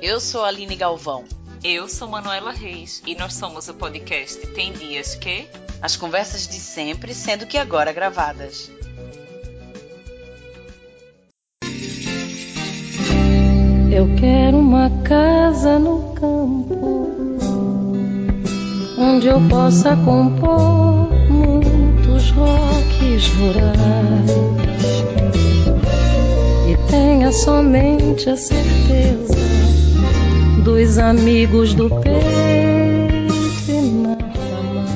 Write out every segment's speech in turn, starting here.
Eu sou a Aline Galvão. Eu sou Manuela Reis e nós somos o podcast Tem Dias Que. As conversas de sempre, sendo que agora gravadas. Eu quero uma casa no campo onde eu possa compor muitos rocks rurais e tenha somente a certeza dos amigos do peito e nada mais.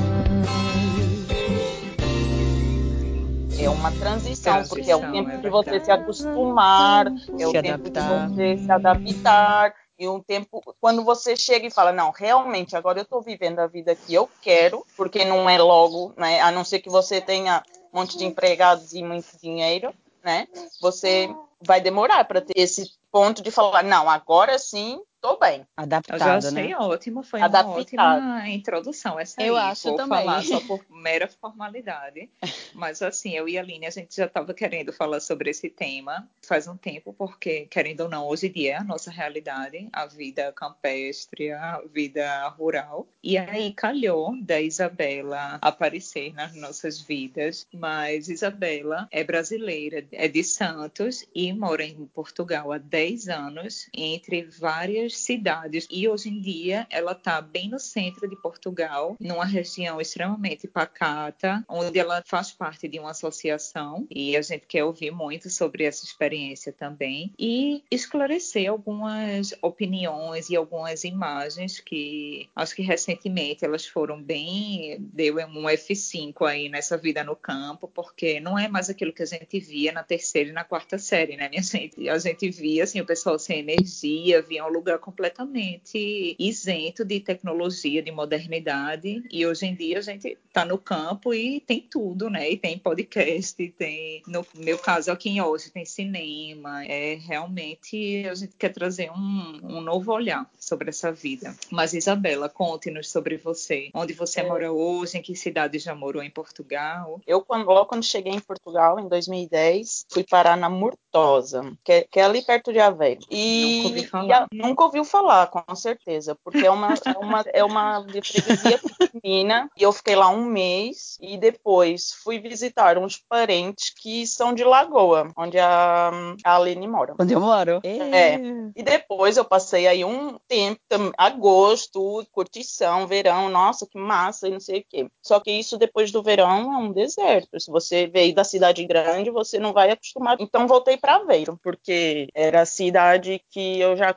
É uma transição, Transição, porque é o tempo é de você se acostumar, é o Se tempo adaptar. de você se adaptar. E um tempo, quando você chega e fala, não, realmente, agora eu estou vivendo a vida que eu quero, porque não é logo, né? A não ser que você tenha um monte de empregados e muito dinheiro, né? Você vai demorar para ter esse ponto de falar, não, agora sim, estou bem. Eu já Adaptado, achei né? ótimo, foi uma Adaptado. ótima introdução essa Eu aí. acho Vou também. falar só por mera formalidade, mas assim, eu e a Aline, a gente já estava querendo falar sobre esse tema faz um tempo, porque, querendo ou não, hoje em dia é a nossa realidade, a vida campestre, a vida rural. E aí calhou da Isabela aparecer nas nossas vidas, mas Isabela é brasileira, é de Santos e mora em Portugal há 10 anos, entre várias cidades. E hoje em dia ela está bem no centro de Portugal, numa região extremamente pacata, onde ela faz parte de uma associação. E a gente quer ouvir muito sobre essa experiência também e esclarecer algumas opiniões e algumas imagens que acho que recentemente elas foram bem. deu um F5 aí nessa vida no campo, porque não é mais aquilo que a gente via na terceira e na quarta série, né, minha gente? A gente via assim, o pessoal sem energia, via um lugar completamente isento de tecnologia, de modernidade, e hoje em dia a gente está no campo e tem tudo, né? E tem podcast, tem, no meu caso aqui em hoje, tem cinema. É realmente a gente quer trazer um, um novo olhar sobre essa vida. Mas Isabela, conte-nos sobre você. Onde você mora hoje, em que cidade já morou em Portugal? Eu, quando, logo quando cheguei em Portugal, em 2010, fui parar na Murtosa, que é, que é ali perto de Aveiro. E, Nunca ouvi falar. a- nunca ouviu falar, com certeza, porque é uma, é uma, é uma freguesia pequenina, e eu fiquei lá um mês, e depois fui visitar uns parentes que são de Lagoa, onde a, a Aline mora. Onde eu moro. É. E depois eu passei aí um tempo, tam- agosto, curtição, verão, nossa, que massa, e não sei o quê. Só que isso depois do verão é um deserto. Se você veio da cidade grande, você não vai acostumar. Então voltei para Aveiro, porque era a cidade que eu já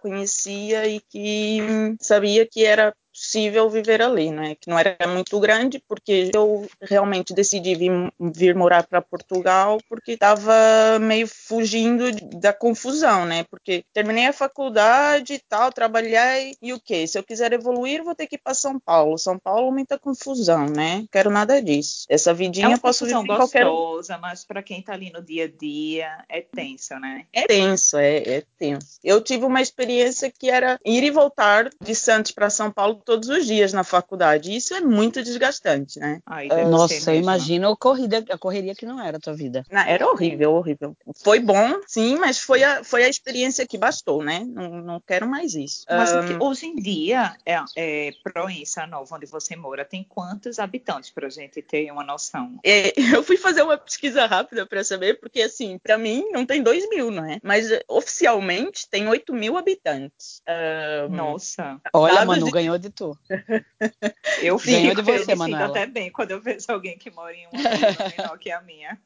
e que sabia que era possível viver ali, né? Que não era muito grande, porque eu realmente decidi vir, vir morar para Portugal porque estava meio fugindo da confusão, né? Porque terminei a faculdade e tal, trabalhei e o quê? Se eu quiser evoluir, vou ter que ir para São Paulo. São Paulo muita confusão, né? Quero nada disso. Essa É vidinha uma eu posso viver em qualquer gostosa, mas para quem está ali no dia a dia é tenso, né? É tenso, é, é tenso. Eu tive uma experiência que era ir e voltar de Santos para São Paulo todos os dias na faculdade. E Isso é muito desgastante, né? Ser Nossa, imagino a corrida, a correria que não era a tua vida. Não, era horrível, horrível. Foi bom, sim, mas foi a, foi a experiência que bastou, né? Não, não quero mais isso. Mas que- hoje em dia, é, é, Proença Nova, onde você mora, tem quantos habitantes para a gente ter uma noção? é, eu fui fazer uma pesquisa rápida para saber, porque assim, para mim não tem 2 mil, não é? Mas eh, oficialmente tem 8 mil habitantes. Ah, Nossa, Olha, Dados Manu, de- ganhou de tu. eu Ganhou fico, de você, sinto Manuela. até bem quando eu vejo alguém que mora em uma menor que a minha.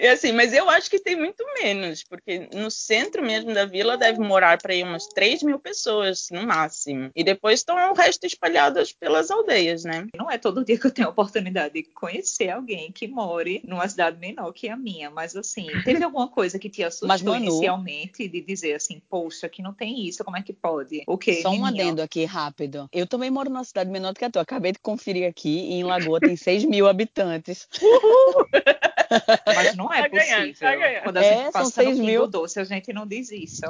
E assim, mas eu acho que tem muito menos, porque no centro mesmo da vila deve morar para aí umas 3 mil pessoas, no máximo. E depois estão o resto espalhadas pelas aldeias, né? Não é todo dia que eu tenho a oportunidade de conhecer alguém que more numa cidade menor que a minha, mas assim, teve alguma coisa que te assustou Mas, Manu- inicialmente de dizer assim, poxa, que não tem isso, como é que pode? O quê? Só um menino? adendo aqui rápido. Eu também moro numa cidade menor do que a tua. Acabei de conferir aqui e em Lagoa tem 6 mil habitantes. Mas não é Tá ganhando, possível. tá ganhando. Quando a É, gente são passa no Pingo mil. Doce, a gente não diz isso.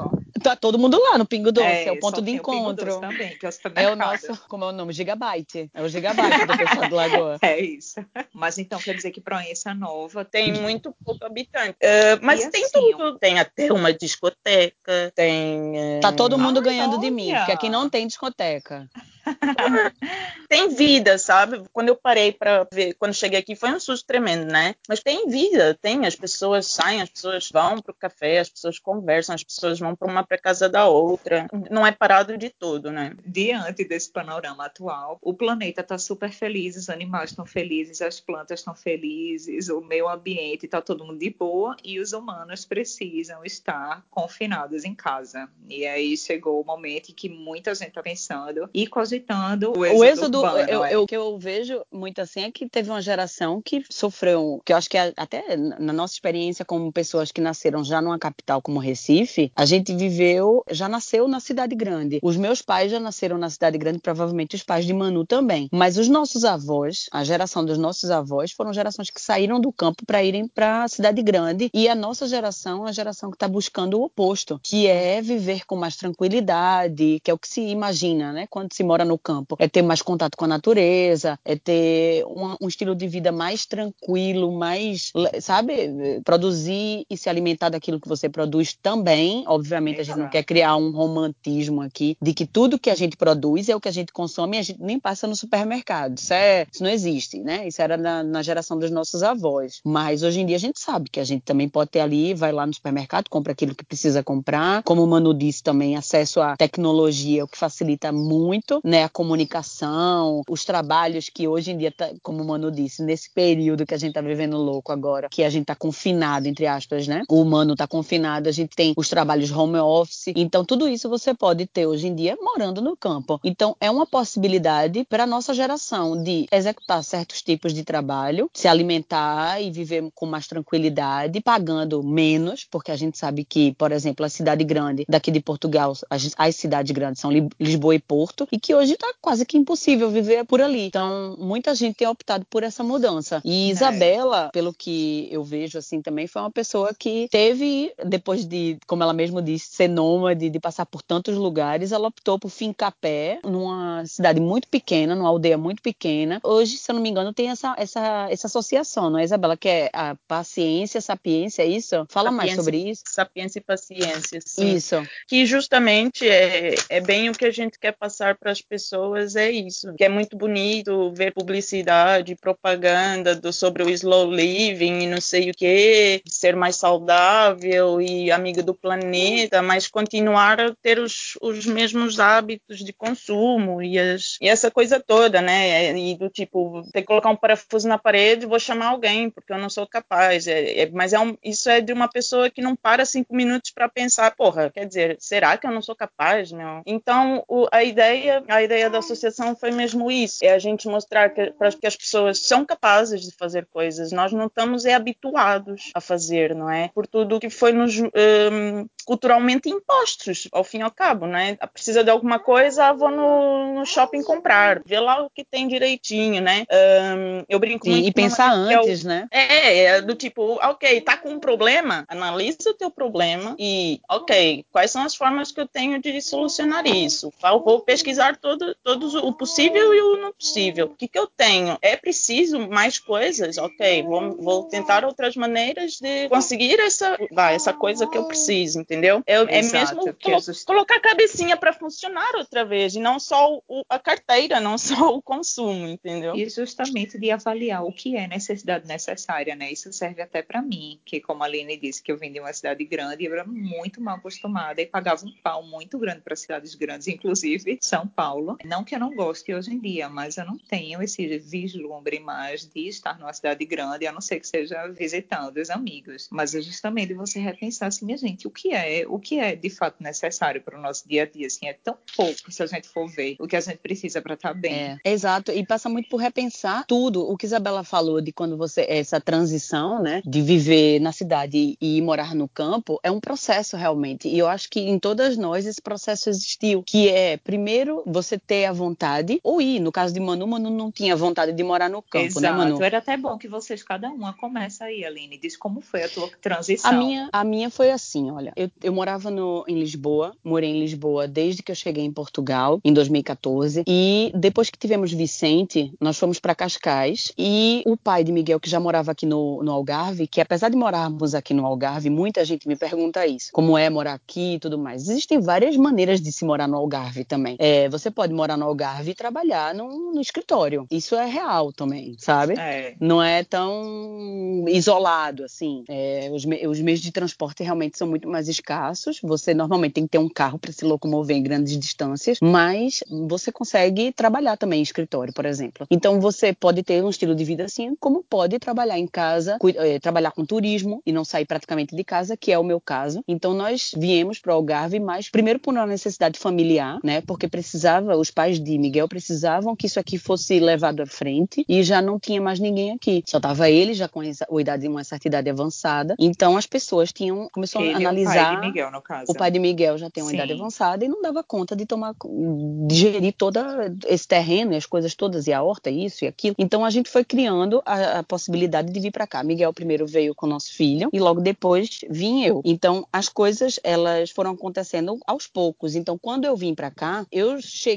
Tá todo mundo lá no Pingo Doce, é, o ponto só de tem Pingo encontro. Doce também, que é o É o nosso, como é o nome? Gigabyte. É o Gigabyte do pessoal do Lagoa. É isso. Mas então quer dizer que Proença Nova Tem muito pouco habitante. Eh, mas E tem assim, tudo. Tem até uma discoteca, tem. eh, Tá todo mundo Ai, ganhando de mim, porque aqui não tem discoteca. tem vida, sabe? Quando eu parei pra ver, quando cheguei aqui, foi um susto tremendo, né? Mas tem vida, tem. As pessoas saem, as pessoas vão pro café, as pessoas conversam, as pessoas vão pra uma pra casa da outra. Não é parado de tudo, né? diante desse panorama atual, o planeta está super feliz, os animais estão felizes, as plantas estão felizes, o meio ambiente está todo mundo de boa e os humanos precisam estar confinados em casa. E aí chegou o momento em que muita gente está pensando e o êxodo, O êxodo, urbano. eu, é. eu- o que eu vejo muito assim é que teve uma geração que sofreu, que eu acho que até na nossa experiência como pessoas que nasceram já numa capital como Recife, a gente viveu, já nasceu na cidade grande. Os meus pais já nasceram na cidade grande, provavelmente os pais de Manu também. Mas os nossos avós, a geração dos nossos avós, foram gerações que saíram do campo para irem para a cidade grande. E a nossa geração é a geração que está buscando o oposto, que é viver com mais tranquilidade, que é o que se imagina, né? Quando se mora no campo, é ter mais contato com a natureza, é ter um, um estilo de vida mais tranquilo, mais, sabe, produzir e se alimentar daquilo que você produz também. Obviamente, a gente não quer criar um romantismo aqui de que tudo que a gente produz é o que a gente consome e a gente nem passa no supermercado. Isso, é, isso não existe, né? Isso era na, na geração dos nossos avós. Mas hoje em dia a gente sabe que a gente também pode ter ali, vai lá no supermercado, compra aquilo que precisa comprar. Como o Manu disse também, acesso à tecnologia, o que facilita muito, né? A comunicação, os trabalhos que hoje em dia, tá, como o Manu disse, nesse período que a gente tá vivendo louco agora, que a gente tá confinado, entre aspas, né? O humano tá confinado, a gente tem os trabalhos home office. Então, tudo isso você pode ter hoje em dia morando no campo. Então, é uma possibilidade para a nossa geração de executar certos tipos de trabalho, se alimentar e viver com mais tranquilidade, pagando menos, porque a gente sabe que, por exemplo, a cidade grande daqui de Portugal, as, as cidades grandes são Li- Lisboa e Porto, e que hoje está quase que impossível viver por ali. Então, muita gente tem optado por essa mudança. E É. Isabela, pelo que eu vejo assim também, foi uma pessoa que teve, depois de, como ela mesma disse, ser nômade, de passar por tantos lugares, ela optou por fincar pé numa cidade muito pequena, numa aldeia muito pequena. Hoje, se eu não me engano, tem essa, essa, essa associação, não é, Isabela? Que é a paciência, sapiência, é isso? Fala mais Sapiência. sobre isso. Sapiência e paciência, sim. Isso. que justamente é, é bem o que a gente quer passar para as pessoas é isso que é muito bonito ver publicidade propaganda do, sobre o slow living e não sei o que ser mais saudável e amigo do planeta mas continuar a ter os, os mesmos hábitos de consumo e, as, e essa coisa toda né? E do tipo ter que colocar um parafuso na parede vou chamar alguém porque eu não sou capaz é, é- mas é um, isso é de uma pessoa que não para cinco minutos para pensar porra quer dizer será que eu não sou capaz meu? Então o- a ideia a ideia da associação foi mesmo isso. É a gente mostrar que, para que as pessoas são capazes de fazer coisas. Nós não estamos é habituados a fazer não é? Por tudo que foi nos hum, culturalmente impostos ao fim e ao cabo né precisa de alguma coisa ah, vou no, no shopping comprar. Vê lá o que tem direitinho né? Hum, eu brinco Sim, muito e pensar que é o- antes, né? é, é do tipo, ok, tá com um problema, analisa o teu problema e, ok, quais são as formas que eu tenho de solucionar isso? Vou vou pesquisar todo, todos o possível e o não possível. O que, que eu tenho? É preciso mais coisas? Ok, vou, vou tentar outras maneiras de conseguir essa, vai, essa coisa que eu preciso, entendeu? É, é Exato, mesmo é colo- colocar a cabecinha para funcionar outra vez e não só o- a carteira, não só o consumo, entendeu? E justamente de avaliar o que é necessidade necessária, né? Isso serve até para mim, que como a Aline disse que eu vim de uma cidade grande, eu era muito mal acostumada e pagava um pau muito grande para cidades grandes, inclusive São Paulo. Não que eu não goste hoje em dia, mas eu não tenho esse vislumbre mais de estar numa cidade grande, a não ser que seja visitando os amigos. Mas é justamente você repensar assim, minha gente, o que é o que é de fato necessário para o nosso dia a dia. Assim, é tão pouco se a gente for ver o que a gente precisa para estar bem. É, exato. E passa muito por repensar tudo. O que Isabela falou de quando você essa transição, né, de viver na cidade e morar no campo, é um processo realmente. E eu acho que em todas nós esse processo existiu, que é primeiro você ter a vontade ou ir. No caso de Manu, Manu não tinha vontade de morar no campo, exato. né, Manu? Era até bom que vocês cada uma começa aí, Aline. Diz como foi a tua transição. A minha, a minha foi assim, olha. Eu, eu morava no, em Lisboa, morei em Lisboa desde que eu cheguei em Portugal, em 2014. E depois que tivemos Vicente, nós fomos para Cascais. E o pai de Miguel, que já morava aqui no, no Algarve, que apesar de morarmos aqui no Algarve, muita gente me pergunta isso: como é morar aqui e tudo mais. Existem várias maneiras de se morar no Algarve também. É, você pode morar no Algarve e trabalhar no, no escritório. Isso é real também, sabe? É. Não é tão isolado assim. É, os, me, os meios de transporte realmente são muito mais escassos. Você normalmente tem que ter um carro para se locomover em grandes distâncias, mas você consegue trabalhar também em escritório, por exemplo. Então você pode ter um estilo de vida assim, como pode trabalhar em casa, é, trabalhar com turismo e não sair praticamente de casa, que é o meu caso. Então nós viemos para o Algarve, mas primeiro por uma necessidade familiar, né? Porque precisava, os pais de Miguel precisavam que isso aqui fosse levado à frente e já não tinha mais ninguém aqui. Só tava ele já com a idade uma certa idade avançada. Então as pessoas tinham começou ele a analisar. É o pai de Miguel, no caso. O pai de Miguel já tem uma Sim. idade avançada e não dava conta de tomar, de gerir todo esse terreno, e as coisas todas e a horta, isso e aquilo. Então a gente foi criando a, a possibilidade de vir para cá. Miguel primeiro veio com o nosso filho e logo depois vim eu. Então as coisas elas foram acontecendo aos poucos. Então quando eu vim para cá, eu cheguei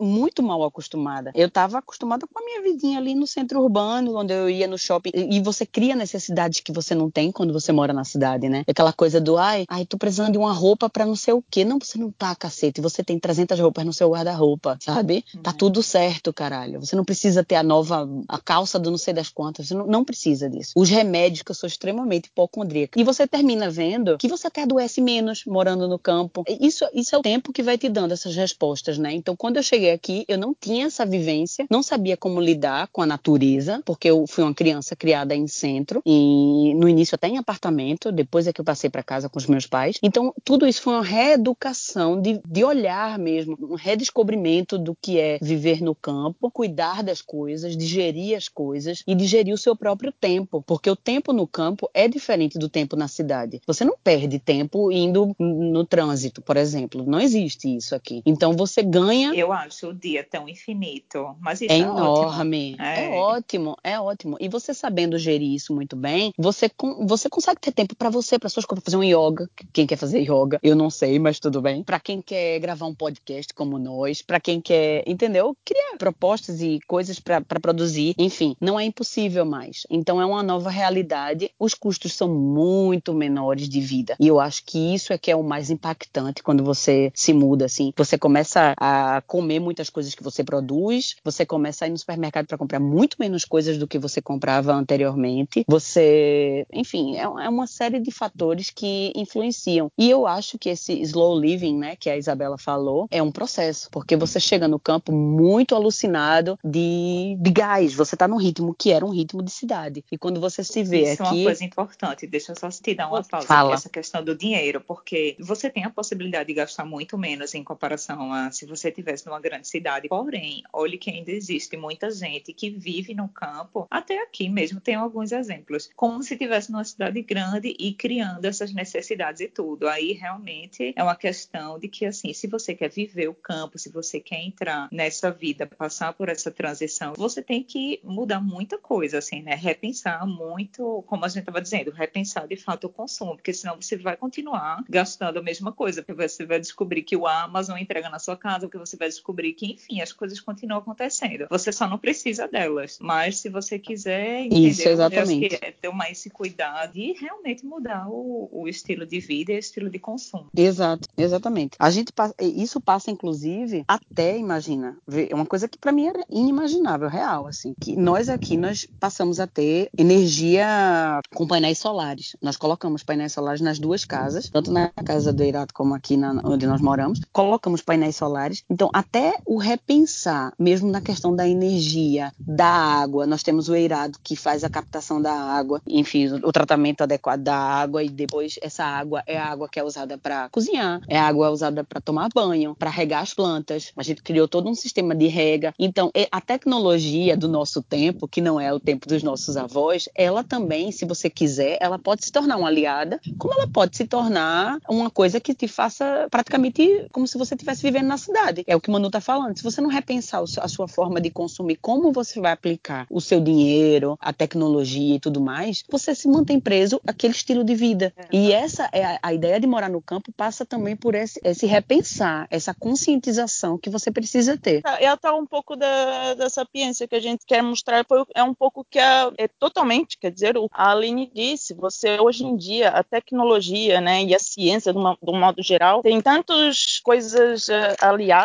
muito mal acostumada. Eu estava acostumada com a minha vidinha ali no centro urbano, onde eu ia no shopping e você cria necessidades que você não tem quando você mora na cidade, né? Aquela coisa do ai, ai, tô precisando de uma roupa para não sei o quê. Não, você não tá, cacete. Você tem 300 roupas no seu guarda-roupa, sabe? Uhum. Tá tudo certo, caralho. Você não precisa ter a nova, a calça do não sei das quantas. Você não, não precisa disso. Os remédios, que eu sou extremamente hipocondríaca. E você termina vendo que você até adoece menos morando no campo. Isso, isso é o tempo que vai te dando essas respostas, né? Então, quando eu cheguei aqui, eu não tinha essa vivência, não sabia como lidar com a natureza, porque eu fui uma criança criada em centro e no início até em apartamento, depois é que eu passei para casa com os meus pais. Então, tudo isso foi uma reeducação de, de olhar mesmo, um redescobrimento do que é viver no campo, cuidar das coisas, digerir as coisas e digerir o seu próprio tempo, porque o tempo no campo é diferente do tempo na cidade. Você não perde tempo indo no trânsito, por exemplo. Não existe isso aqui. Então você ganha. Eu acho o dia tão infinito, mas isso É é, enorme, ótimo. é. ótimo, é ótimo. E você sabendo gerir isso muito bem, você, você consegue ter tempo pra você, para suas coisas, fazer um yoga. Quem quer fazer yoga, eu não sei, mas tudo bem. Pra quem quer gravar um podcast como nós, pra quem quer, entendeu? Criar propostas e coisas pra produzir. Enfim, não é impossível mais. Então é uma nova realidade. Os custos são muito menores de vida. E eu acho que isso é que é o mais impactante quando você se muda assim. Você começa a comer muitas coisas que você produz, você começa a ir no supermercado para comprar muito menos coisas do que você comprava anteriormente. Você, enfim, é é uma série de fatores que influenciam. E eu acho que esse slow living, né, que a Isabela falou, é um processo, porque você chega no campo muito alucinado de, de gás. Você tá num ritmo que era um ritmo de cidade. E quando você se vê Isso é uma aqui, coisa importante. Deixa eu só te dar uma pausa. Fala. Essa questão do dinheiro, porque você tem a possibilidade de gastar muito menos em comparação a se você tivesse numa grande cidade. Porém, olhe que ainda existe muita gente que vive no campo, até aqui mesmo tem alguns exemplos, como se tivesse numa cidade grande e criando essas necessidades e tudo. Aí realmente é uma questão de que assim, se você quer viver o campo, se você quer entrar nessa vida, passar por essa transição, você tem que mudar muita coisa, assim, né? Repensar muito, como a gente estava dizendo, repensar de fato o consumo, porque senão você vai continuar gastando a mesma coisa, porque você vai descobrir que o Amazon entrega na sua casa, porque você vai descobrir que, enfim, as coisas continuam acontecendo. Você só não precisa delas. Mas se você quiser entender, Isso, exatamente. que é tomar esse cuidado e realmente mudar o, o estilo de vida e o estilo de consumo. Exato, exatamente. A gente passa, isso passa inclusive até imagina, é uma coisa que para mim era inimaginável, real, assim, que nós aqui nós passamos a ter energia com painéis solares. Nós colocamos painéis solares nas duas casas, tanto na casa do Irato como aqui na, onde nós moramos, colocamos painéis solares. Então, até o repensar, mesmo na questão da energia, da água, nós temos o Eirado que faz a captação da água, enfim, o, tratamento adequado da água e depois essa água é a água que é usada para cozinhar, é a água usada para tomar banho, para regar as plantas. A gente criou todo um sistema de rega. Então, a tecnologia do nosso tempo, que não é o tempo dos nossos avós, ela também, se você quiser, ela pode se tornar uma aliada, como ela pode se tornar uma coisa que te faça praticamente como se você estivesse vivendo na cidade. É o que o Manu está falando. Se você não repensar a sua forma de consumir, como você vai aplicar o seu dinheiro, a tecnologia e tudo mais, você se mantém preso àquele estilo de vida. É. E essa é a, a, ideia de morar no campo passa também por esse, esse repensar, essa conscientização que você precisa ter. É até um pouco da, da sapiência que a gente quer mostrar, é um pouco que a, é totalmente, quer dizer, a Aline disse, você hoje em dia, a tecnologia né, e a ciência, de, uma, de um modo geral, tem tantas coisas uh,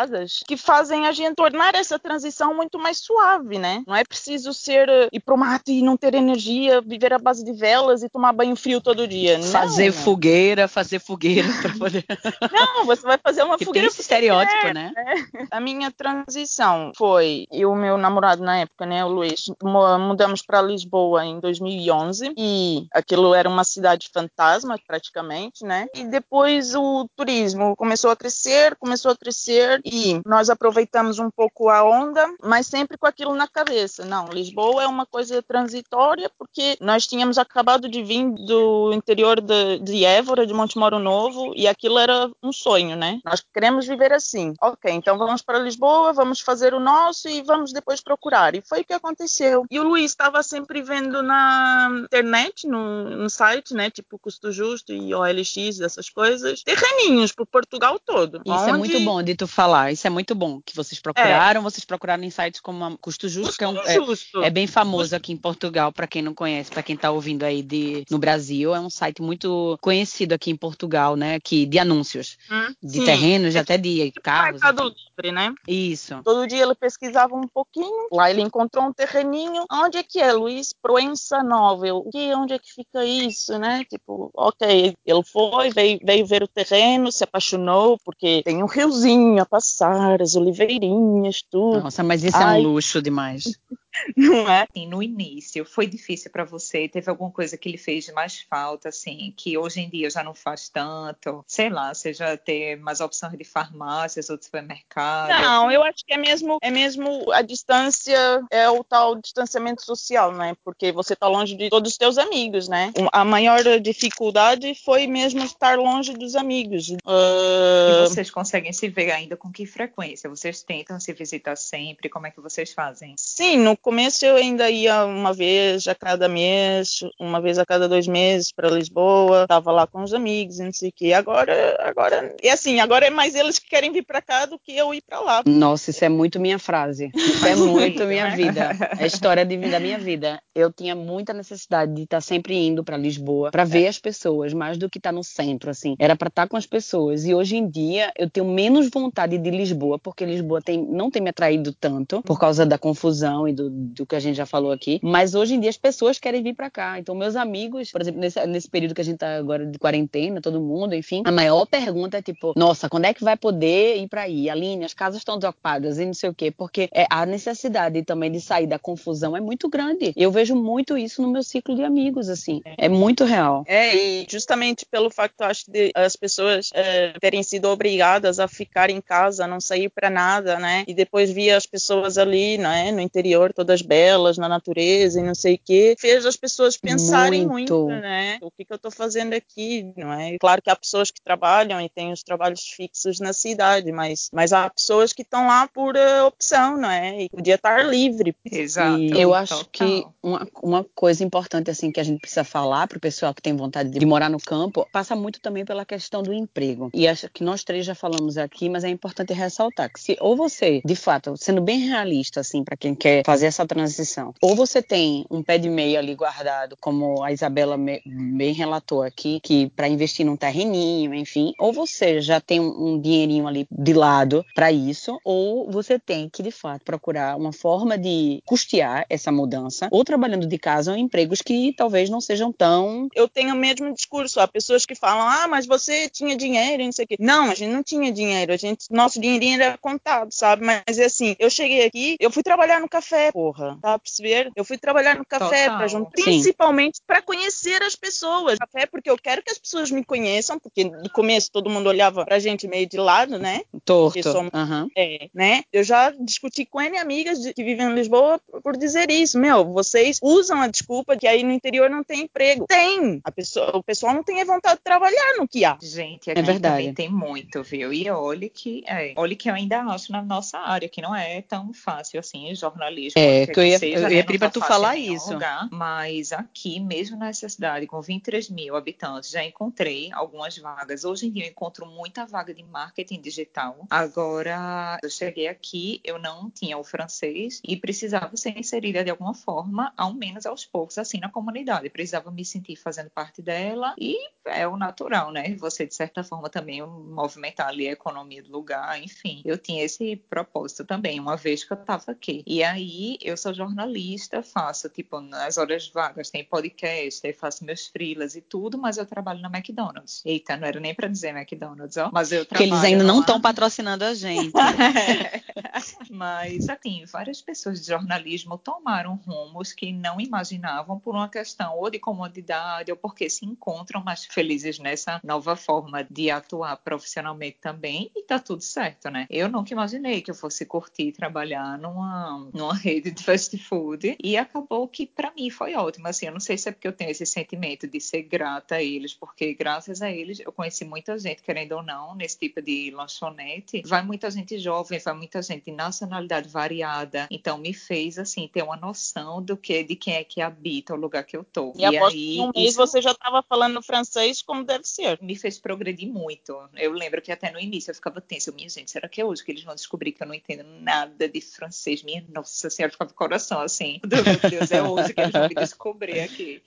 aliadas que fazem a gente tornar essa transição muito mais suave, né? Não é preciso ser uh, ir pro mato e não ter energia, viver à base de velas e tomar banho frio todo dia. Fazer não. fogueira, fazer fogueira para poder. não, você vai fazer uma que fogueira. Tem esse estereótipo, né? né? A minha transição foi eu e o meu namorado na época, né, o Luiz, mudamos para Lisboa em 2011 e aquilo era uma cidade fantasma praticamente, né? E depois o turismo começou a crescer, começou a crescer e nós aproveitamos um pouco a onda, mas sempre com aquilo na cabeça. Não, Lisboa é uma coisa transitória porque nós tínhamos acabado de vir do interior de, de Évora, de Montemoro Novo, e aquilo era um sonho, né? Nós queremos viver assim. Ok, então vamos para Lisboa, vamos fazer o nosso e vamos depois procurar. E foi o que aconteceu. E o Luiz estava sempre vendo na internet, no, no site, né? Tipo Custo Justo e OLX, essas coisas, terreninhos por Portugal todo. Isso onde... é muito bom de tu falar. Isso é muito bom que vocês procuraram. É. Vocês procuraram em sites como Custo Justo, Custo que é, um, é, é, bem famoso aqui em Portugal, para quem não conhece, para quem está ouvindo aí de, no Brasil. É um site muito conhecido aqui em Portugal, né? Que, de anúncios. Hum, de sim. terrenos, é, até de tipo carros. Mercado Livre, né? Isso. Todo dia ele pesquisava um pouquinho. Lá ele encontrou um terreninho. Onde é que é, Luiz? Proença Nova. Eu, que, onde é que fica isso, né? Tipo, ok. Ele foi, veio, veio ver o terreno, se apaixonou, porque tem um riozinho a passar, as oliveirinhas, tudo. Nossa, mas isso Ai. é um luxo demais. Não é? Assim, no início, foi difícil para você? Teve alguma coisa que lhe fez de mais falta, assim, que hoje em dia já não faz tanto? Sei lá, seja ter mais opções de farmácias ou de supermercado? Não, eu acho que é mesmo, é mesmo a distância, é o tal distanciamento social, né? Porque você está longe de todos os teus amigos, né? A maior dificuldade foi mesmo estar longe dos amigos. Uh... E vocês conseguem se ver ainda com que frequência? Vocês tentam se visitar sempre? Como é que vocês fazem? Sim, no começo eu ainda ia uma vez a cada mês, uma vez a cada dois meses para Lisboa, tava lá com os amigos, não sei o quê. Agora, agora, e assim, agora é mais eles que querem vir para cá do que eu ir para lá. Nossa, isso é muito minha frase. Isso é muito minha vida. É a história de, da minha vida. Eu tinha muita necessidade de estar sempre indo para Lisboa para ver as pessoas, mais do que estar no centro, assim. Era para estar com as pessoas. E hoje em dia eu tenho menos vontade de Lisboa, porque Lisboa tem, não tem me atraído tanto por causa da confusão e do do, que a gente já falou aqui. Mas hoje em dia as pessoas querem vir para cá. Então, meus amigos, por exemplo, nesse, nesse período que a gente tá agora de quarentena, todo mundo, enfim, a maior pergunta é tipo, nossa, quando é que vai poder ir para aí? Aline, as casas estão desocupadas e não sei o quê. Porque é, a necessidade também de sair da confusão é muito grande. Eu vejo muito isso no meu ciclo de amigos, assim. É muito real. É, e justamente pelo facto, acho, de as pessoas é, terem sido obrigadas a ficar em casa, não sair para nada, né? E depois via as pessoas ali, né, no interior, todas belas na natureza e não sei o que, fez as pessoas pensarem muito, muito né? O que, que eu estou fazendo aqui, não é? Claro que há pessoas que trabalham e têm os trabalhos fixos na cidade, mas, mas há pessoas que estão lá por uh, opção, não é? E podia estar livre. Exato. E eu acho total. que uma, uma coisa importante assim que a gente precisa falar para o pessoal que tem vontade de morar no campo passa muito também pela questão do emprego. E acho que nós três já falamos aqui, mas é importante ressaltar que se ou você, de fato, sendo bem realista assim para quem quer fazer fazer essa transição. Ou você tem um pé de meia ali guardado, como a Isabela bem relatou aqui, que para investir num terreninho, enfim, ou você já tem um dinheirinho ali de lado para isso, ou você tem que de fato procurar uma forma de custear essa mudança, ou trabalhando de casa ou em empregos que talvez não sejam tão. Eu tenho o mesmo discurso. Há pessoas que falam, ah, mas você tinha dinheiro, não sei o quê. Não, a gente não tinha dinheiro. A gente, nosso dinheirinho era contado, sabe? Mas é assim, eu cheguei aqui, eu fui trabalhar no café porra. Tá perceber? Eu fui trabalhar no café junto, Sim. principalmente pra conhecer as pessoas. Café porque eu quero que as pessoas me conheçam, porque no começo todo mundo olhava pra gente meio de lado, né? Torto. Somos- Aham. É, né? Eu já discuti com N amigas de- que vivem em Lisboa por- por dizer isso. Meu, vocês usam a desculpa que aí no interior não tem emprego. Tem! A pessoa, o pessoal não tem vontade de trabalhar no que há. Gente, aqui É verdade. também tem muito, viu? E olhe que, é, olhe que eu ainda acho na nossa área que não é tão fácil assim, jornalismo. É, quer que eu ia- seja, eu né, ia não pedir pra tu falar isso. lugar. mas aqui, mesmo nessa cidade com 23 mil habitantes, já encontrei algumas vagas. Hoje em dia eu encontro muita vaga de marketing digital. Agora, eu cheguei aqui, eu não tinha o francês e precisava ser inserida de alguma forma, ao menos aos poucos, assim, na comunidade. Precisava me sentir fazendo parte dela e é o natural, né? Você, de certa forma, também movimentar ali a economia do lugar, enfim. Eu tinha esse propósito também, uma vez que eu estava aqui. E aí, eu sou jornalista, faço, tipo, nas horas vagas, tem podcast, aí faço meus freelas e tudo, mas eu trabalho na McDonald's. Eita, não era nem para dizer McDonald's, ó. Mas eu trabalho eles ainda não lá. estão patrocinando a gente. Mas, assim, várias pessoas de jornalismo tomaram rumos que não imaginavam por uma questão ou de comodidade ou porque se encontram mais felizes nessa nova forma de atuar profissionalmente também e tá tudo certo, né? Eu nunca imaginei que eu fosse curtir trabalhar numa, numa rede de fast food e acabou que para mim foi ótimo, assim, eu não sei se é porque eu tenho esse sentimento de ser grata a eles, porque graças a eles eu conheci muita gente, querendo ou não, nesse tipo de lanchonete, vai muita gente jovem, vai muita gente de nacionalidade variada, então me fez, assim, ter uma noção do que, de quem é que habita o lugar que eu tô. E, aposto aí, um mês isso você já estava falando francês como deve ser. me fez progredir muito. Eu lembro que até no início eu ficava tensa. Minha gente, será que é hoje que eles vão descobrir que eu não entendo nada de francês? Minha nossa senhora, com o coração assim. Meu Deus, é hoje que eles vão me descobrir aqui.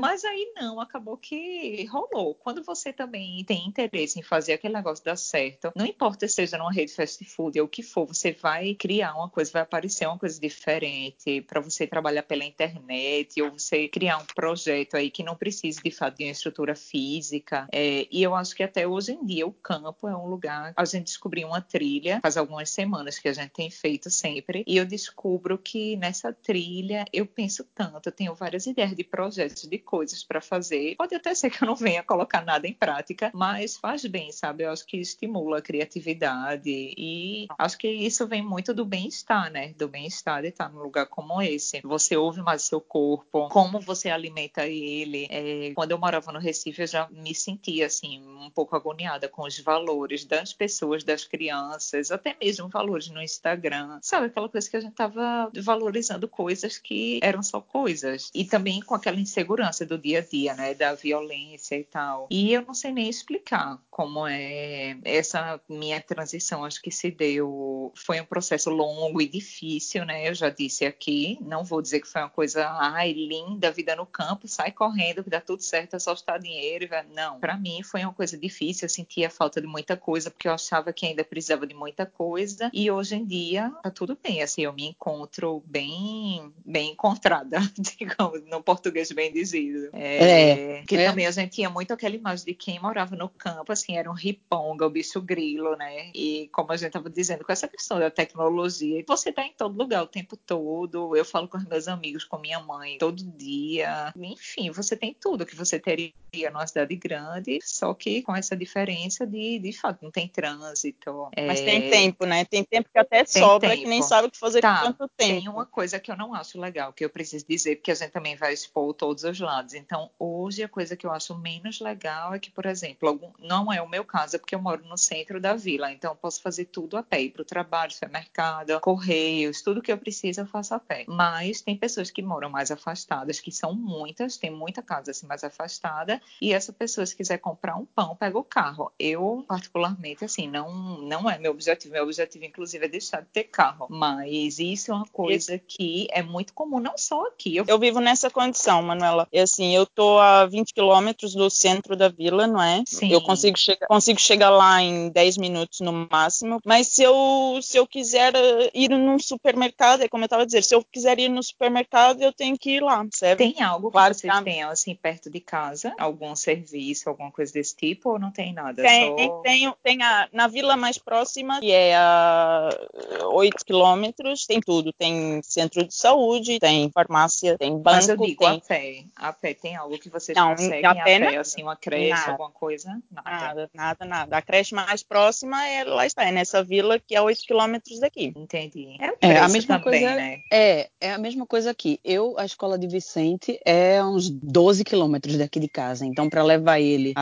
Mas aí não, acabou que rolou. Quando você também tem interesse em fazer aquele negócio dar certo, não importa se seja numa rede fast food ou o que for, você vai criar uma coisa, vai aparecer uma coisa diferente para você trabalhar pela internet ou você criar um projeto aí que não precise de fato de uma estrutura física. É, e eu acho que até hoje em dia o campo é um lugar. A gente descobriu uma trilha faz algumas semanas que a gente tem feito sempre e eu descubro que nessa trilha eu penso tanto, eu tenho várias ideias de projetos, de coisas para fazer. Pode até ser que eu não venha colocar nada em prática, mas faz bem, sabe? Eu acho que estimula a criatividade e acho que isso vem muito do bem-estar, né? Do bem-estar de estar num lugar como esse. Você ouve mais seu corpo, como você alimenta ele. É, quando eu morava no Recife, eu já me sentia assim um pouco agoniada com os valores das pessoas, das crianças, até mesmo valores no Instagram. Sabe aquela coisa que a gente tava valorizando coisas que eram só coisas e também com aquela insegurança do dia a dia, né, da violência e tal. E eu não sei nem explicar como é essa minha transição, acho que se deu, foi um processo longo e difícil, né? Eu já disse aqui, não vou dizer que foi uma coisa, ai, linda, vida no campo, sai correndo, que dá tudo certo, é só estar dinheiro, não. Para mim foi uma coisa difícil, eu sentia falta de muita coisa, porque eu achava que ainda precisava de muita coisa, e hoje em dia tá tudo bem, assim, eu me encontro bem, bem encontrada, digamos, no português bem dizido. É, que é. também a gente tinha muito aquela imagem de quem morava no campo, assim, era um riponga, o bicho grilo, né? E como a gente estava dizendo, com essa questão da tecnologia, você tá em todo lugar o tempo todo. Eu falo com os meus amigos, com minha mãe, todo dia. Enfim, você tem tudo que você teria numa cidade grande, só que com essa diferença de, de fato, não tem trânsito. Mas é, tem tempo, né? Tem tempo que até Tem sobra, tempo. que nem sabe o que fazer Tá, com tanto tempo. Tem uma coisa que eu não acho legal, que eu preciso dizer, porque a gente também vai expor todos os lados. Então, hoje, a coisa que eu acho menos legal é que, por exemplo, algum- não é o meu caso, é porque eu moro no centro da vila, então eu posso fazer tudo a pé, ir para o trabalho, supermercado, correios, tudo que eu preciso eu faço a pé. Mas tem pessoas que moram mais afastadas, que são muitas, tem muita casa assim mais afastada, e essa pessoa, se quiser comprar um pão, pega o carro. Eu, particularmente, assim, não, não é meu objetivo. Meu objetivo, inclusive, é deixar de ter carro. Mas isso é uma coisa que é muito comum, não só aqui. Eu Eu vivo nessa condição, Manuela. E assim, eu tô a 20 quilômetros do centro da vila, não é? Sim. Eu consigo chegar, consigo chegar lá em 10 minutos no máximo. Mas se eu, se eu quiser eh, ir num supermercado, é como eu estava dizendo, se eu quiser ir no supermercado, eu tenho que ir lá, certo? Tem algo Claro que que vocês há- tenham assim perto de casa? Algum serviço, alguma coisa desse tipo? Ou não tem nada? Tem, Só... tem, tem a, na vila mais próxima, que é a 8 quilômetros, tem tudo. Tem tem centro de saúde, tem farmácia, tem banco. Mas eu digo tem... a pé. A pé tem algo que vocês Não, conseguem a a pé pé, não. assim, uma creche, Nada. alguma coisa? Nada. Nada, nada, nada. A creche mais próxima é lá está, é nessa vila que é 8 quilômetros daqui. Entendi. É, É, a mesma também, coisa- né? É, é a mesma coisa aqui. Eu, a escola de Vicente é uns 12 quilômetros daqui de casa. Então, para levar ele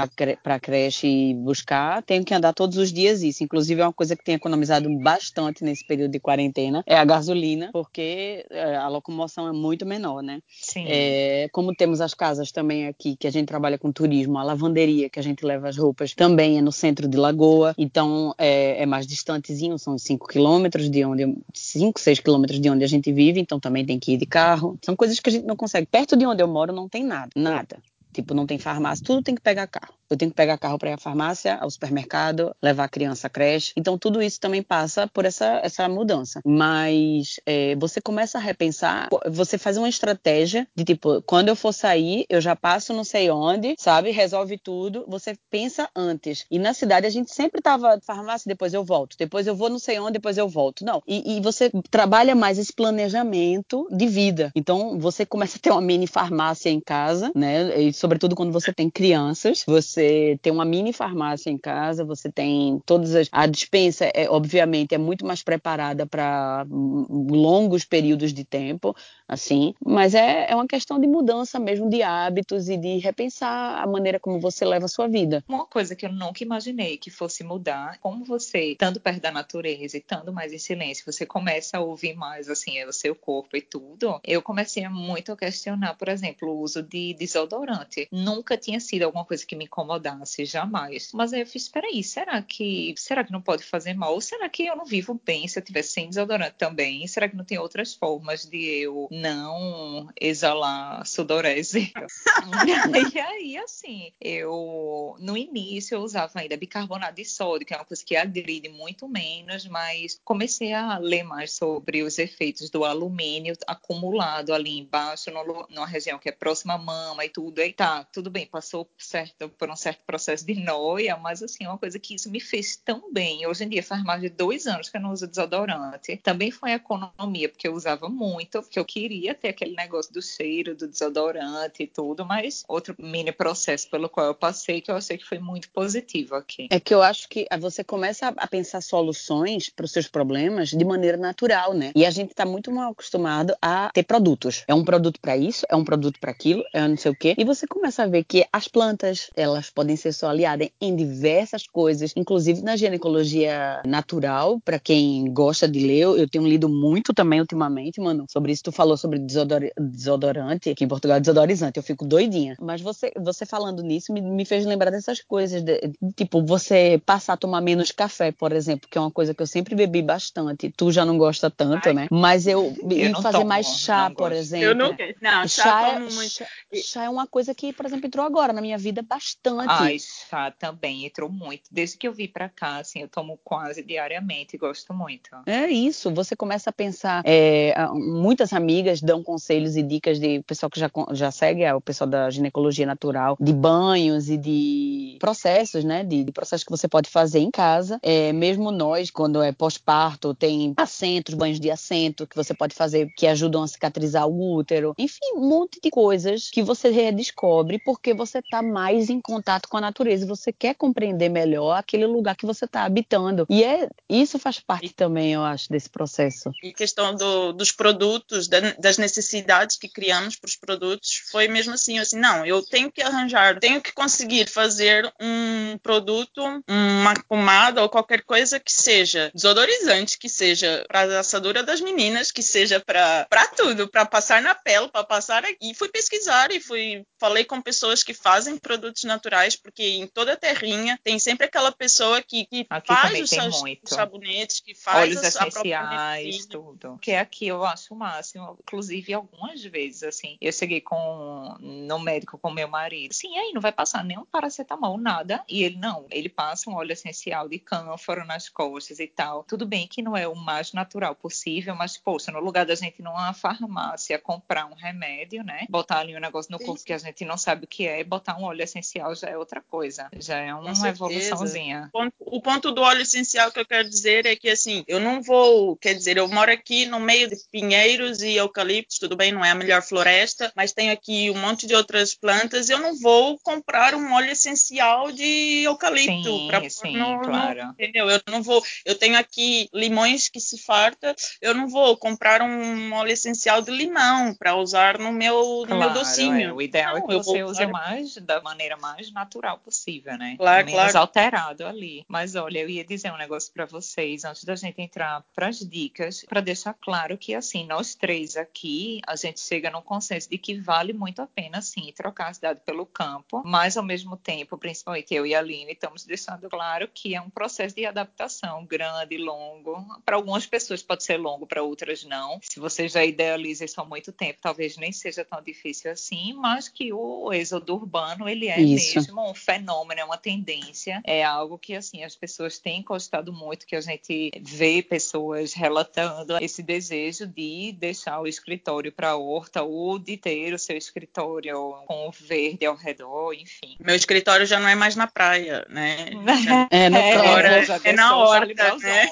para a creche e buscar, tenho que andar todos os dias isso. Inclusive, é uma coisa que tem economizado bastante nesse período de quarentena, é a gasolina, porque é, a locomoção é muito menor, né? Sim. É, como temos as casas também aqui, que a gente trabalha com turismo, a lavanderia que a gente leva as roupas também é no centro de Lagoa, então é, é mais distantezinho, são 5 quilômetros de onde, 5, 6 quilômetros de onde a gente vive, então também tem que ir de carro. São coisas que a gente não consegue. Perto de onde eu moro não tem nada, nada. Tipo, não tem farmácia, tudo tem que pegar carro. Eu tenho que pegar carro para ir à farmácia, ao supermercado, levar a criança à creche. Então, tudo isso também passa por essa, essa mudança. Mas é, você começa a repensar, você faz uma estratégia de tipo, quando eu for sair, eu já passo não sei onde, sabe? Resolve tudo. Você pensa antes. E na cidade a gente sempre tava farmácia, depois eu volto. Depois eu vou não sei onde, depois eu volto. Não. E, e você trabalha mais esse planejamento de vida. Então, você começa a ter uma mini farmácia em casa, né? E sobretudo quando você tem crianças, você tem uma mini farmácia em casa, você tem todas as a dispensa é obviamente é muito mais preparada para longos períodos de tempo, assim, mas é, é uma questão de mudança mesmo de hábitos e de repensar a maneira como você leva a sua vida. Uma coisa que eu nunca imaginei que fosse mudar, como você, estando perto da natureza e estando mais em silêncio, você começa a ouvir mais, assim, o seu corpo e tudo. Eu comecei a muito a questionar, por exemplo, o uso de desodorante. Nunca tinha sido alguma coisa que me incomodasse, jamais. Mas aí eu fiz, peraí, será que, será que não pode fazer mal? Ou será que eu não vivo bem se eu tivesse sem desodorante também? Será que não tem outras formas de eu não exalar sudorese? e aí, assim, eu no início eu usava ainda bicarbonato de sódio, que é uma coisa que agride muito menos, mas comecei a ler mais sobre os efeitos do alumínio acumulado ali embaixo, no, numa região que é próxima à mama e tudo. Aí tá, tudo bem, passou certo, por um certo processo de noia, mas assim, é uma coisa que isso me fez tão bem. Hoje em dia faz mais de dois anos que eu não uso desodorante. Também foi a economia, porque eu usava muito, porque eu queria ter aquele negócio do cheiro, do desodorante e tudo, mas outro mini processo pelo qual eu passei que eu achei que foi muito positivo aqui. É que eu acho que você começa a pensar soluções para os seus problemas de maneira natural, né? E a gente está muito mal acostumado a ter produtos. É um produto para isso, é um produto para aquilo, é não sei o quê. E você começa a ver que as plantas, elas podem ser só aliadas em diversas coisas, inclusive na ginecologia natural, para quem gosta de ler. Eu tenho lido muito também ultimamente, mano, sobre isso. Tu falou sobre desodor desodorante, que em Portugal é desodorizante. Eu fico doidinha. Mas você, você falando nisso me, me fez lembrar dessas coisas. De, tipo, você passar a tomar menos café, por exemplo, que é uma coisa que eu sempre bebi bastante. Tu já não gosta tanto, Ai. né? Mas eu, Eu fazer tomo, mais chá, por gosto. exemplo. Eu não, não, chá, Chá, é, muito. chá, chá é uma coisa que, por exemplo, entrou agora na minha vida bastante. Ai, chá também entrou muito. Desde que eu vim pra cá, assim, eu tomo quase diariamente e gosto muito. É isso, você começa a pensar. é, muitas amigas dão conselhos e dicas de pessoal que já, já segue, é, o pessoal da ginecologia natural, de banhos e de processos, né? De, de processos que você pode fazer em casa. É, mesmo nós, quando é pós-parto, tem assentos, banhos de assento que você pode fazer que ajudam a cicatrizar o útero. Enfim, um monte de coisas que você redescobre porque você está mais em contato com a natureza e você quer compreender melhor aquele lugar que você está habitando. E é isso faz parte também, eu acho, desse processo. E questão do- dos produtos, da- das necessidades que criamos para os produtos, foi mesmo assim, assim, não, eu tenho que arranjar, tenho que conseguir fazer um produto, uma pomada ou qualquer coisa que seja desodorizante, que seja para a assadura das meninas, que seja para tudo, para passar na pele, para passar e fui pesquisar e fui falei com pessoas que fazem produtos naturais, porque em toda a terrinha tem sempre aquela pessoa que, que faz os seus muito. sabonetes, que faz Óleos a, essenciais, tudo. Que aqui eu acho o máximo. inclusive algumas vezes, assim, eu cheguei com no médico com meu marido, sim, aí não vai passar nenhum paracetamol, nada, e ele não, ele passa um óleo essencial de cânfora nas costas e tal. Tudo bem que não é o mais natural possível, mas poxa, no lugar da gente ir numa farmácia comprar um remédio, né, botar ali um negócio no corpo que a gente não sabe o que é, botar um óleo essencial já é outra coisa, já é uma evoluçãozinha. O ponto, o ponto do óleo essencial que eu quero dizer é que assim, eu não vou, quer dizer, eu moro aqui no meio de pinheiros e eucaliptos, tudo bem, não é a melhor floresta, mas tenho aqui um monte de outras plantas, eu não vou comprar um óleo essencial de eucalipto Sim, pra, sim, claro. entendeu? Eu não vou, eu tenho aqui limões que se farta, eu não vou comprar um óleo essencial de limão para usar no meu, no meu Claro, docinho. é. O ideal é Não, que eu você vou use usar- mais da maneira mais natural possível, né? Claro, Menos claro. alterado ali. Mas olha, eu ia dizer um negócio para vocês antes da gente entrar para as dicas, para deixar claro que assim, nós três aqui, a gente chega num consenso de que vale muito a pena sim trocar a cidade pelo campo, mas ao mesmo tempo, principalmente eu e a Aline, estamos deixando claro que é um processo de adaptação grande, longo. Para algumas pessoas pode ser longo, para outras não. Se você já idealiza isso há muito tempo, talvez nem seja tão difícil assim, mas que o êxodo urbano, ele é Isso. mesmo um fenômeno, é uma tendência, é algo que assim as pessoas têm gostado muito, que a gente vê pessoas relatando esse desejo de deixar o escritório para horta ou de ter o seu escritório com o verde ao redor, enfim. Meu escritório já não é mais na praia, né? É, no campo. Agora já é na desceu o Charlie horta, né?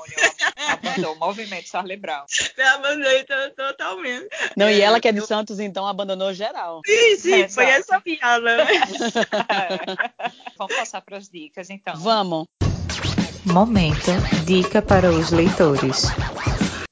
Abandonou o movimento Charlie Brown. Abandonei to- totalmente. Não, e É, ela que é de Santos, então abandonou geral. Sim, sim, Exato. foi essa piada, né? É. Vamos passar para as dicas, então. Vamos. Momento Dica para os leitores.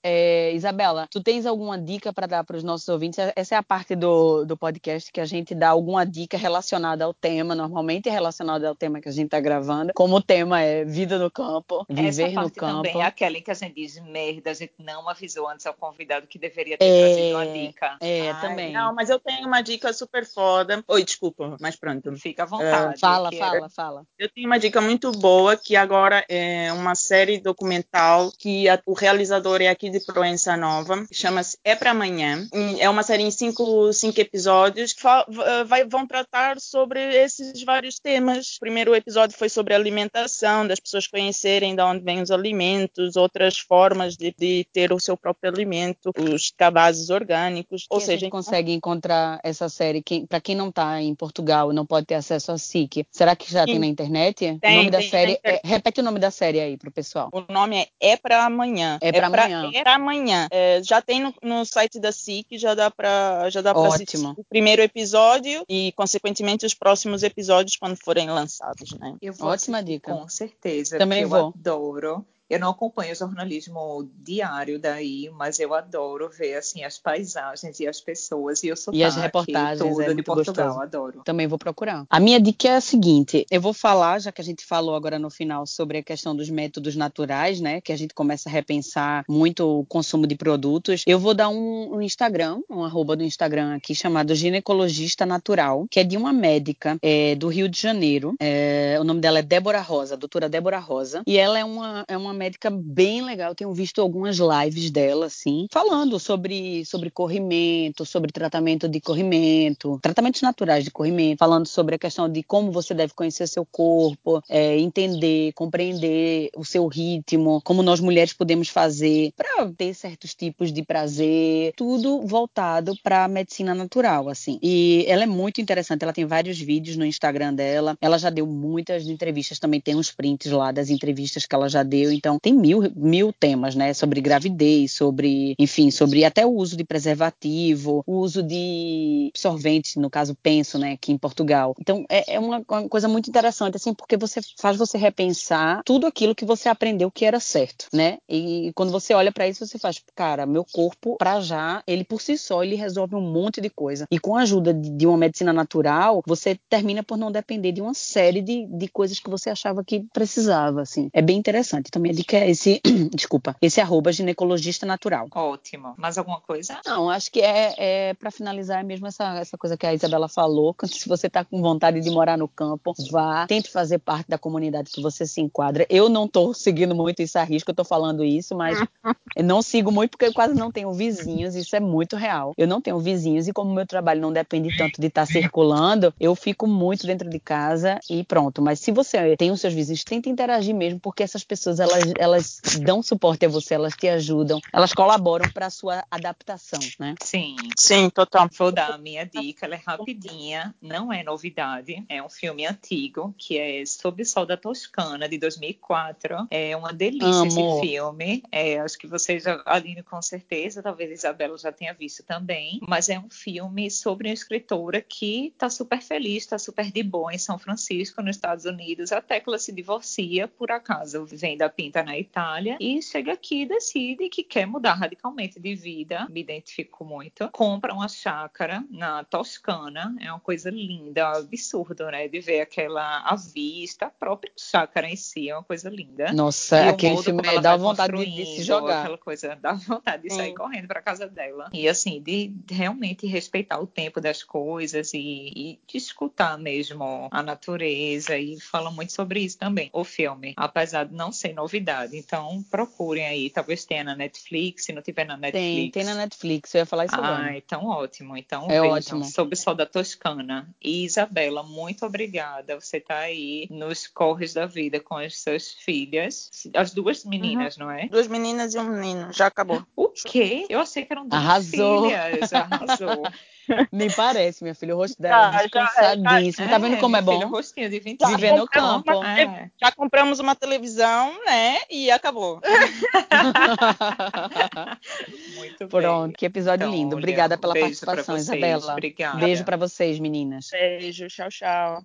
É, Isabela, tu tens alguma dica para dar para os nossos ouvintes? Essa é a parte do, do podcast que a gente dá alguma dica relacionada ao tema, normalmente relacionada ao tema que a gente está gravando. Como o tema é vida no campo, Essa viver no parte campo. também é aquela em que a gente diz merda, a gente não avisou antes ao convidado que deveria ter É, trazido uma dica. É, Ai, também. Não, mas eu tenho uma dica super foda. Oi, desculpa, mas pronto. Fica à vontade. Fala, que é- fala, fala. Eu tenho uma dica muito boa que agora é uma série documental que a- o realizador é aqui de Proença Nova, chama-se É para Amanhã. É uma série em cinco, cinco episódios que v- vai- vão tratar sobre esses vários temas. O primeiro episódio foi sobre alimentação, das pessoas conhecerem de onde vêm os alimentos, outras formas de, de ter o seu próprio alimento, os cabazes orgânicos. Ou seja, a gente consegue encontrar essa série para quem não está em Portugal e não pode ter acesso a SIC. Será que já tem Sim. na internet? o Tem, nome da tem, série tem. é- repete o nome da série aí pro pessoal. O nome é É Pra Amanhã. É Pra Amanhã. É pra amanhã. É, já tem no, no site da SIC, já dá pra, já dá pra assistir o primeiro episódio e, consequentemente, os próximos episódios quando forem lançados, né? Eu vou Ótima assistir, dica. Com certeza. Também vou. Eu adoro. Eu não acompanho o jornalismo diário daí, mas eu adoro ver assim as paisagens e as pessoas e o sotaque, as reportagens, tudo é de muito Portugal, gostoso. adoro. Também vou procurar. A minha dica é a seguinte: eu vou falar, já que a gente falou agora no final sobre a questão dos métodos naturais, né? Que a gente começa a repensar muito o consumo de produtos. Eu vou dar um, um Instagram, um arroba do Instagram aqui chamado Ginecologista Natural, que é de uma médica é, do Rio de Janeiro. É, o nome dela é Débora Rosa, a doutora Débora Rosa. E ela é uma, é uma médica bem legal. Tenho visto algumas lives dela, assim, falando sobre, sobre corrimento, sobre tratamento de corrimento, tratamentos naturais de corrimento, falando sobre a questão de como você deve conhecer seu corpo, é, entender, compreender o seu ritmo, como nós mulheres podemos fazer para ter certos tipos de prazer, tudo voltado para a medicina natural, assim. E ela é muito interessante, ela tem vários vídeos no Instagram dela, ela já deu muitas entrevistas, também tem uns prints lá das entrevistas que ela já deu, então tem mil, mil temas, né, sobre gravidez, sobre, enfim, sobre até o uso de preservativo, o uso de absorventes, no caso penso, né, aqui em Portugal. Então é, é uma, uma coisa muito interessante, assim, porque você faz você repensar tudo aquilo que você aprendeu que era certo, né? E quando você olha para isso, você faz, cara, meu corpo, para já, ele por si só, ele resolve um monte de coisa. E com a ajuda de, uma medicina natural, você termina por não depender de uma série de, de coisas que você achava que precisava, assim. É bem interessante. Minha médica, esse, desculpa, esse arroba ginecologista natural. Ótimo. Mais alguma coisa? Não, acho que é, é para finalizar é mesmo essa, essa coisa que a Isabela falou. Se você está com vontade de morar no campo, vá, tente fazer parte da comunidade que você se enquadra. Eu não estou seguindo muito isso a risco, eu estou falando isso, mas eu não sigo muito porque eu quase não tenho vizinhos, isso é muito real. Eu não tenho vizinhos e como meu trabalho não depende tanto de estar tá circulando, eu fico muito dentro de casa e pronto. Mas se você tem os seus vizinhos, tente interagir mesmo, porque essas pessoas elas, elas dão suporte a você, elas te ajudam, elas colaboram para a sua adaptação, né? Sim. Sim, total. Vou dar a minha dica, ela é rapidinha, não é novidade, é um filme antigo que é Sob o Sol da Toscana de 2004. É uma delícia Amo. esse filme. É, acho que vocês, já- Aline, com certeza, talvez a Isabela já tenha visto também. Mas é um filme sobre uma escritora que está super feliz, está super de boa em São Francisco, nos Estados Unidos, até que ela se divorcia, por acaso, vem da Pinta na Itália e chega aqui e decide que quer mudar radicalmente de vida. Me identifico muito. Compra uma chácara na Toscana. É uma coisa linda, absurdo, né? De ver aquela a vista, a própria chácara em si é uma coisa linda. Nossa, aquele filme dá vontade de, se jogar. Aquela coisa, dá vontade de sair Sim. correndo para casa dela. E assim, de realmente respeitar o tempo das coisas e, e de escutar mesmo a natureza. E fala muito sobre isso também, o filme. Apesar de não ser novidade. Então, procurem aí. Talvez tenha na Netflix. Se não tiver na Netflix. Tem, tem na Netflix, eu ia falar isso Ah, agora. então ótimo. Então É vejam ótimo. Sob o Sol da Toscana. E Isabela, muito obrigada. Você está aí nos corres da vida com as suas filhas. As duas meninas, não é? Duas meninas e um menino, já acabou. O quê? Eu achei que eram duas Arrasou. filhas. Arrasou. Nem parece, minha filha. O rosto dela Tá, é descansadíssimo. tá vendo como é bom? filho, rostinho de 25 Viver no campo. É. Já compramos uma televisão, né? E acabou. Muito bem. Pronto, que episódio Então, lindo. olha, Obrigada pela participação, vocês. Isabela. Obrigada. Beijo pra vocês, meninas. Beijo, tchau, tchau.